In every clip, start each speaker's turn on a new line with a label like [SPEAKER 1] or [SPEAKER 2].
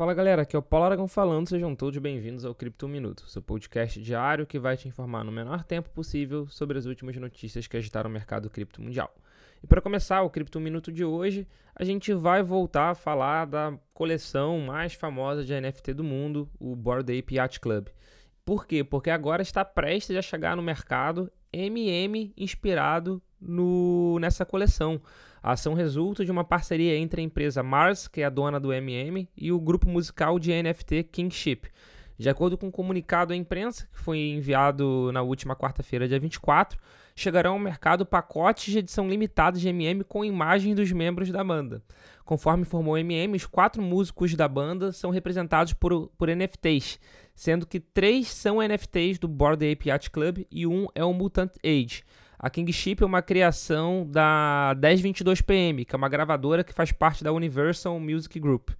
[SPEAKER 1] Fala galera, aqui é o Paulo Aragão falando, sejam todos bem-vindos ao Cripto Minuto, seu podcast diário que vai te informar no menor tempo possível sobre as últimas notícias que agitaram o mercado cripto mundial. E para começar o Cripto Minuto de hoje, a gente vai voltar a falar da coleção mais famosa de NFT do mundo, o Bored Ape Yacht Club. Por quê? Porque agora está prestes a chegar no mercado MM inspirado no, nessa coleção. A ação resulta de uma parceria entre a empresa Mars, que é a dona do MM, e o grupo musical de NFT Kingship. De acordo com um comunicado à imprensa, que foi enviado na última quarta-feira, dia 24, chegarão ao mercado pacotes de edição limitada de MM com imagens dos membros da banda. Conforme informou o MM, os quatro músicos da banda são representados por, por NFTs, sendo que três são NFTs do Bored Ape Yacht Club e um é o Mutant Age. A Kingship é uma criação da 1022PM, que é uma gravadora que faz parte da Universal Music Group.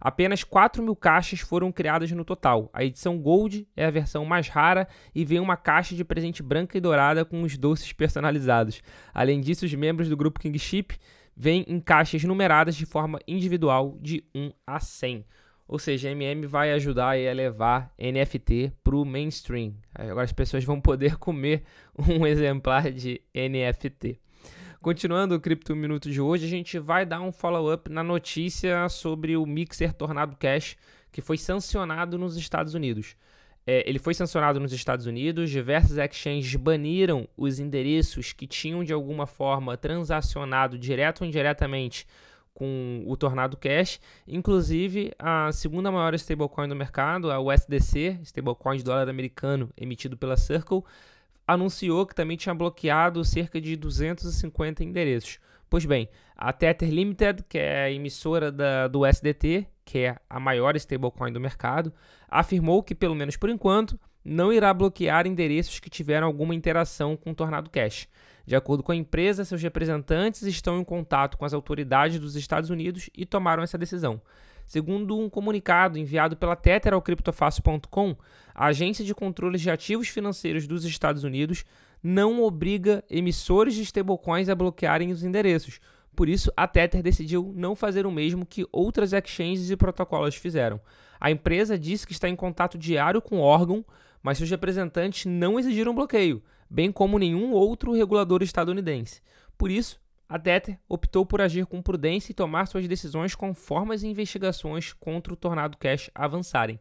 [SPEAKER 1] Apenas 4 mil caixas foram criadas no total. A edição Gold é a versão mais rara e vem uma caixa de presente branca e dourada com os doces personalizados. Além disso, os membros do grupo Kingship vêm em caixas numeradas de forma individual de 1 a 100. Ou seja, MM vai ajudar a levar NFT para o mainstream. Agora as pessoas vão poder comer um exemplar de NFT. Continuando o Cripto Minuto de hoje, a gente vai dar um follow-up na notícia sobre o Mixer Tornado Cash, que foi sancionado nos Estados Unidos. É, ele foi sancionado nos Estados Unidos, diversas exchanges baniram os endereços que tinham de alguma forma transacionado direto ou indiretamente com o Tornado Cash. Inclusive, a segunda maior stablecoin do mercado, a USDC, stablecoin de dólar americano emitido pela Circle, anunciou que também tinha bloqueado cerca de 250 endereços. Pois bem, a Tether Limited, que é a emissora da, do USDT, que é a maior stablecoin do mercado, afirmou que, pelo menos por enquanto, não irá bloquear endereços que tiveram alguma interação com o Tornado Cash. De acordo com a empresa, seus representantes estão em contato com as autoridades dos Estados Unidos e tomaram essa decisão. Segundo um comunicado enviado pela Tether ao criptofácil.com, a Agência de Controles de Ativos Financeiros dos Estados Unidos não obriga emissores de stablecoins a bloquearem os endereços. Por isso, a Tether decidiu não fazer o mesmo que outras exchanges e protocolos fizeram. A empresa disse que está em contato diário com o órgão, mas seus representantes não exigiram bloqueio bem como nenhum outro regulador estadunidense. Por isso, a Tether optou por agir com prudência e tomar suas decisões conforme as investigações contra o Tornado Cash avançarem.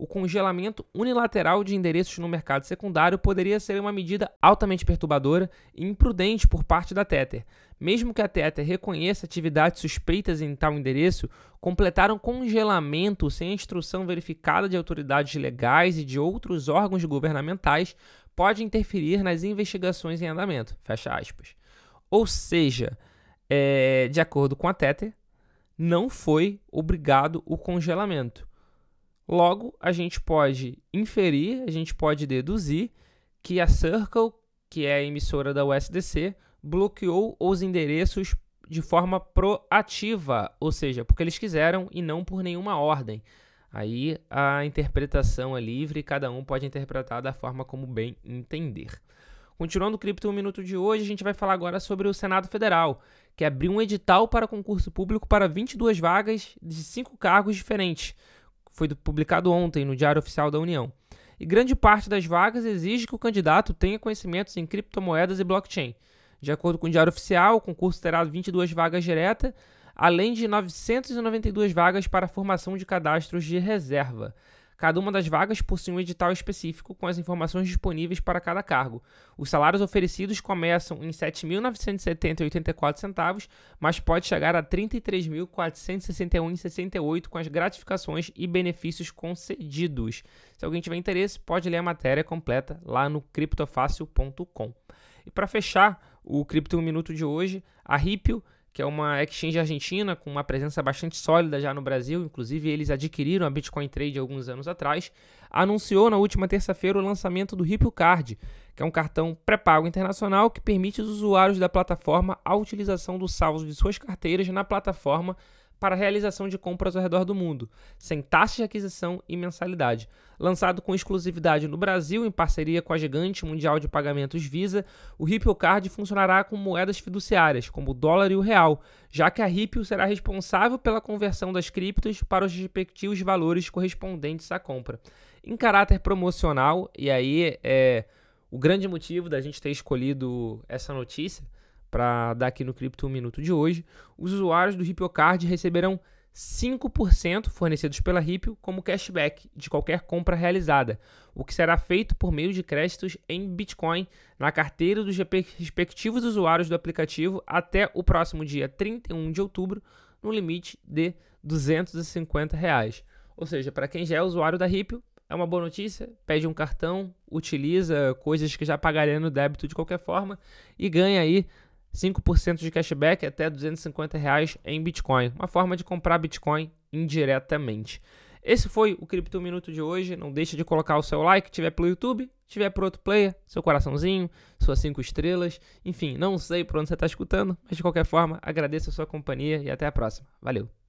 [SPEAKER 1] O congelamento unilateral de endereços no mercado secundário poderia ser uma medida altamente perturbadora e imprudente por parte da Tether. Mesmo que a Tether reconheça atividades suspeitas em tal endereço, completar um congelamento sem instrução verificada de autoridades legais e de outros órgãos governamentais pode interferir nas investigações em andamento. Fecha aspas. Ou seja, é, de acordo com a Tether, não foi obrigado o congelamento. Logo, a gente pode inferir, a gente pode deduzir que a Circle, que é a emissora da USDC, bloqueou os endereços de forma proativa, ou seja, porque eles quiseram e não por nenhuma ordem. Aí a interpretação é livre cada um pode interpretar da forma como bem entender. Continuando o Cripto 1 Minuto de hoje, a gente vai falar agora sobre o Senado Federal, que abriu um edital para concurso público para 22 vagas de cinco cargos diferentes. Foi publicado ontem no Diário Oficial da União. E grande parte das vagas exige que o candidato tenha conhecimentos em criptomoedas e blockchain. De acordo com o Diário Oficial, o concurso terá 22 vagas diretas além de 992 vagas para formação de cadastros de reserva. Cada uma das vagas possui um edital específico com as informações disponíveis para cada cargo. Os salários oferecidos começam em R$ 7.970,84, mas pode chegar a R$ 33.461,68 com as gratificações e benefícios concedidos. Se alguém tiver interesse, pode ler a matéria completa lá no criptofácil.com. E para fechar o Cripto 1 Minuto de hoje, a Ripio que é uma exchange argentina com uma presença bastante sólida já no Brasil, inclusive eles adquiriram a Bitcoin Trade alguns anos atrás, anunciou na última terça-feira o lançamento do Ripple Card, que é um cartão pré-pago internacional que permite aos usuários da plataforma a utilização dos saldos de suas carteiras na plataforma para realização de compras ao redor do mundo, sem taxa de aquisição e mensalidade. Lançado com exclusividade no Brasil em parceria com a gigante mundial de pagamentos Visa, o Ripple Card funcionará com moedas fiduciárias, como o dólar e o real, já que a Ripple será responsável pela conversão das criptos para os respectivos valores correspondentes à compra. Em caráter promocional, e aí é o grande motivo da gente ter escolhido essa notícia para dar aqui no Cripto 1 Minuto de hoje, os usuários do Ripple Card receberão 5% fornecidos pela Ripple como cashback de qualquer compra realizada, o que será feito por meio de créditos em Bitcoin na carteira dos respectivos usuários do aplicativo até o próximo dia 31 de outubro, no limite de 250 reais. Ou seja, para quem já é usuário da Ripple, é uma boa notícia, pede um cartão, utiliza coisas que já pagaria no débito de qualquer forma e ganha aí 5% de cashback até 250 reais em Bitcoin. Uma forma de comprar Bitcoin indiretamente. Esse foi o Cripto Minuto de hoje. Não deixe de colocar o seu like, tiver pelo YouTube, tiver por outro player, seu coraçãozinho, suas cinco estrelas. Enfim, não sei por onde você está escutando, mas de qualquer forma, agradeço a sua companhia e até a próxima. Valeu!